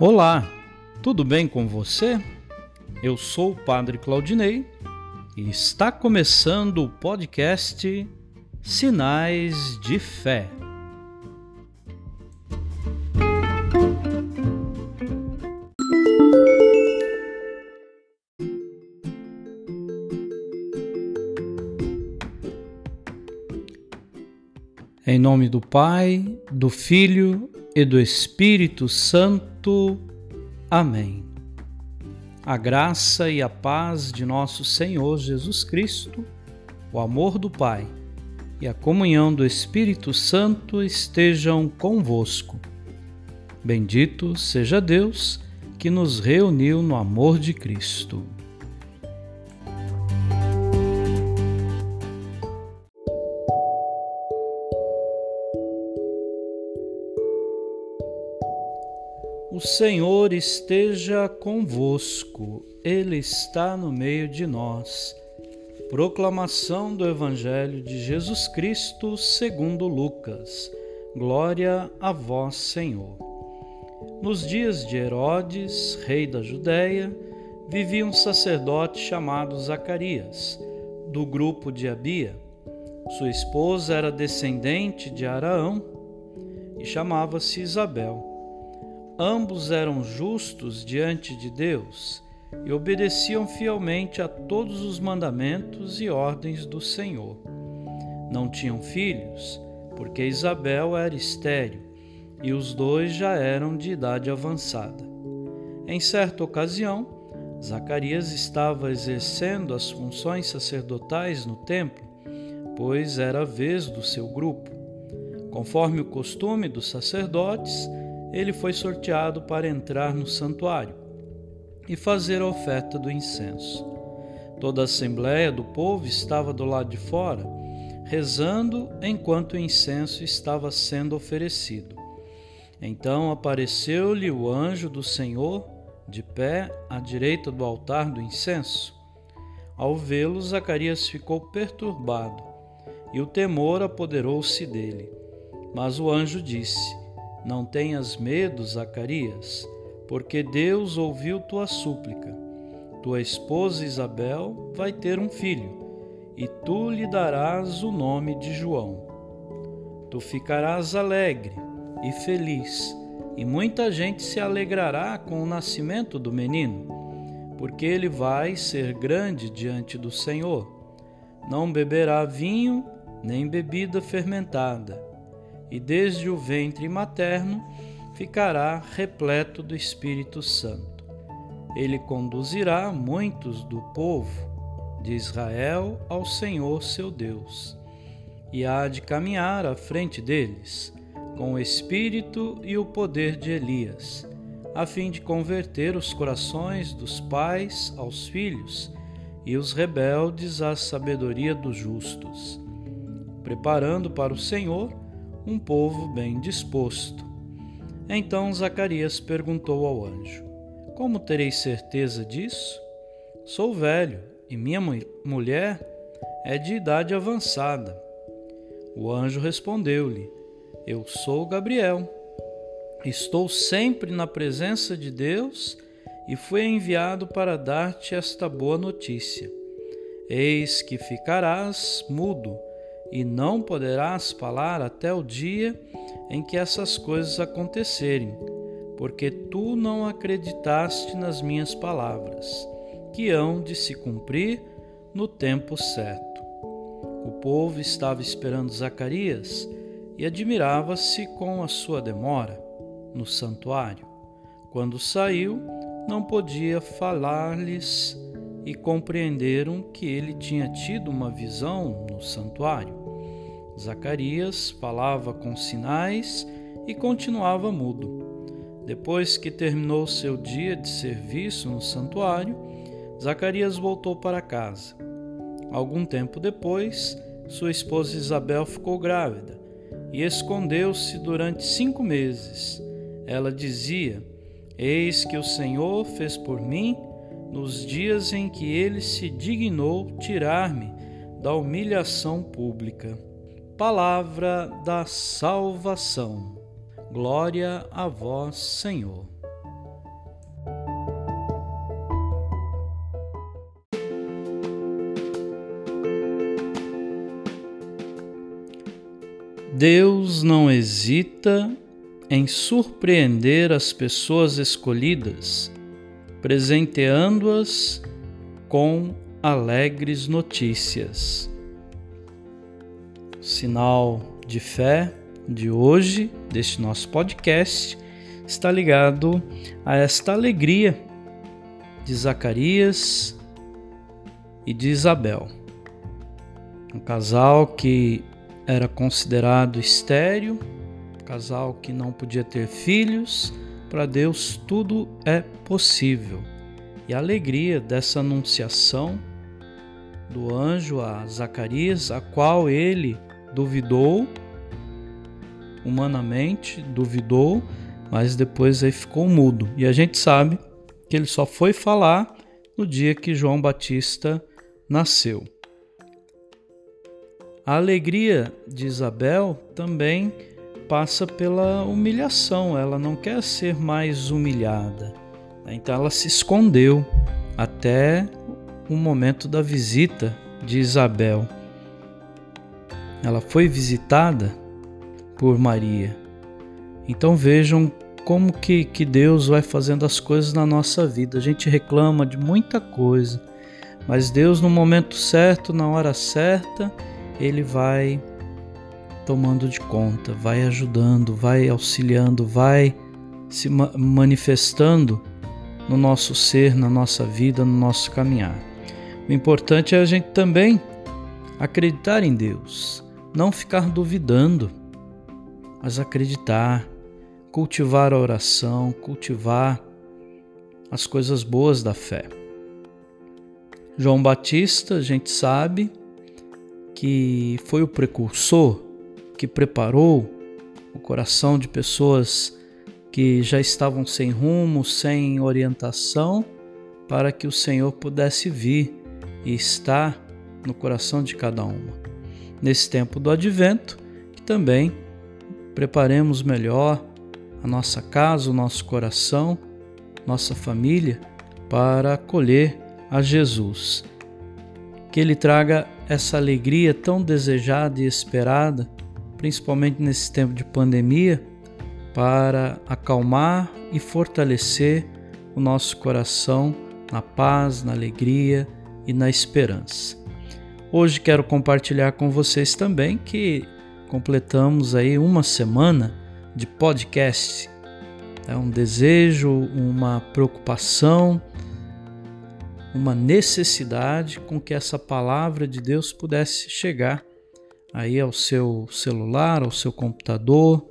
Olá, tudo bem com você? Eu sou o Padre Claudinei e está começando o podcast Sinais de Fé. Em nome do Pai, do Filho e do Espírito Santo. Amém. A graça e a paz de nosso Senhor Jesus Cristo, o amor do Pai e a comunhão do Espírito Santo estejam convosco. Bendito seja Deus que nos reuniu no amor de Cristo. O Senhor esteja convosco, Ele está no meio de nós. Proclamação do Evangelho de Jesus Cristo segundo Lucas. Glória a vós, Senhor. Nos dias de Herodes, rei da Judéia, vivia um sacerdote chamado Zacarias, do grupo de Abia. Sua esposa era descendente de Araão e chamava-se Isabel. Ambos eram justos diante de Deus e obedeciam fielmente a todos os mandamentos e ordens do Senhor. Não tinham filhos, porque Isabel era estéril e os dois já eram de idade avançada. Em certa ocasião, Zacarias estava exercendo as funções sacerdotais no templo, pois era a vez do seu grupo. Conforme o costume dos sacerdotes, ele foi sorteado para entrar no santuário e fazer a oferta do incenso. Toda a assembleia do povo estava do lado de fora, rezando enquanto o incenso estava sendo oferecido. Então apareceu-lhe o anjo do Senhor, de pé à direita do altar do incenso. Ao vê-lo, Zacarias ficou perturbado e o temor apoderou-se dele. Mas o anjo disse: não tenhas medo, Zacarias, porque Deus ouviu tua súplica. Tua esposa Isabel vai ter um filho, e tu lhe darás o nome de João. Tu ficarás alegre e feliz, e muita gente se alegrará com o nascimento do menino, porque ele vai ser grande diante do Senhor. Não beberá vinho nem bebida fermentada e desde o ventre materno ficará repleto do Espírito Santo. Ele conduzirá muitos do povo de Israel ao Senhor seu Deus, e há de caminhar à frente deles, com o espírito e o poder de Elias, a fim de converter os corações dos pais aos filhos e os rebeldes à sabedoria dos justos, preparando para o Senhor um povo bem disposto. Então Zacarias perguntou ao anjo: Como terei certeza disso? Sou velho e minha mulher é de idade avançada. O anjo respondeu-lhe: Eu sou Gabriel. Estou sempre na presença de Deus e fui enviado para dar-te esta boa notícia. Eis que ficarás mudo e não poderás falar até o dia em que essas coisas acontecerem, porque tu não acreditaste nas minhas palavras, que hão de se cumprir no tempo certo. O povo estava esperando Zacarias e admirava-se com a sua demora no santuário. Quando saiu, não podia falar-lhes e compreenderam que ele tinha tido uma visão no santuário. Zacarias falava com sinais e continuava mudo. Depois que terminou seu dia de serviço no santuário, Zacarias voltou para casa. Algum tempo depois, sua esposa Isabel ficou grávida e escondeu-se durante cinco meses. Ela dizia: Eis que o Senhor fez por mim nos dias em que ele se dignou tirar-me da humilhação pública. Palavra da salvação. Glória a vós, Senhor. Deus não hesita em surpreender as pessoas escolhidas presenteando-as com alegres notícias. Sinal de fé de hoje, deste nosso podcast, está ligado a esta alegria de Zacarias e de Isabel. Um casal que era considerado estéril, um casal que não podia ter filhos, para Deus tudo é possível. E a alegria dessa anunciação do anjo a Zacarias, a qual ele duvidou, humanamente duvidou, mas depois aí ficou mudo. E a gente sabe que ele só foi falar no dia que João Batista nasceu. A alegria de Isabel também passa pela humilhação, ela não quer ser mais humilhada. Então ela se escondeu até o momento da visita de Isabel. Ela foi visitada por Maria. Então vejam como que, que Deus vai fazendo as coisas na nossa vida. A gente reclama de muita coisa, mas Deus, no momento certo, na hora certa, ele vai tomando de conta, vai ajudando, vai auxiliando, vai se ma manifestando no nosso ser, na nossa vida, no nosso caminhar. O importante é a gente também acreditar em Deus, não ficar duvidando, mas acreditar, cultivar a oração, cultivar as coisas boas da fé. João Batista, a gente sabe, que foi o precursor que preparou o coração de pessoas que já estavam sem rumo, sem orientação, para que o Senhor pudesse vir e estar no coração de cada uma. Nesse tempo do advento, que também preparemos melhor a nossa casa, o nosso coração, nossa família para acolher a Jesus. Que Ele traga essa alegria tão desejada e esperada, principalmente nesse tempo de pandemia, para acalmar e fortalecer o nosso coração na paz, na alegria e na esperança. Hoje quero compartilhar com vocês também que completamos aí uma semana de podcast. É um desejo, uma preocupação uma necessidade com que essa palavra de Deus pudesse chegar aí ao seu celular, ao seu computador,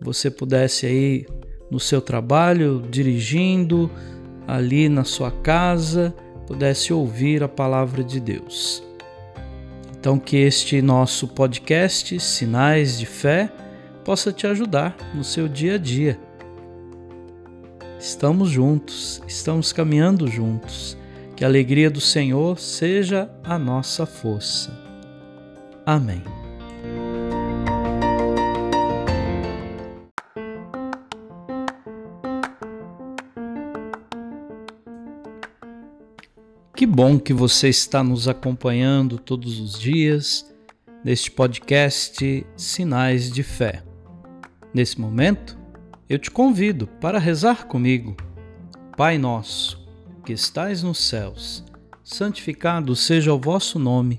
você pudesse aí no seu trabalho, dirigindo, ali na sua casa, pudesse ouvir a palavra de Deus. Então que este nosso podcast Sinais de Fé possa te ajudar no seu dia a dia Estamos juntos, estamos caminhando juntos. Que a alegria do Senhor seja a nossa força. Amém. Que bom que você está nos acompanhando todos os dias neste podcast Sinais de Fé. Nesse momento, eu te convido para rezar comigo. Pai nosso, que estais nos céus, santificado seja o vosso nome.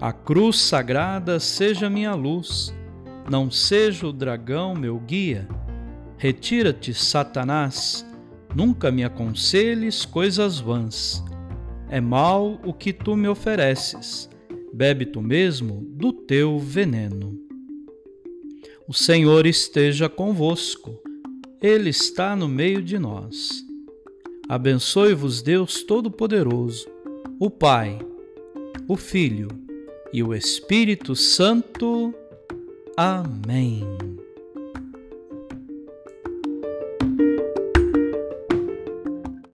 A cruz sagrada seja minha luz, não seja o dragão meu guia. Retira-te, Satanás, nunca me aconselhes coisas vãs. É mal o que tu me ofereces, bebe tu mesmo do teu veneno. O Senhor esteja convosco, Ele está no meio de nós. Abençoe-vos, Deus Todo-Poderoso, o Pai, o Filho e o Espírito Santo. Amém.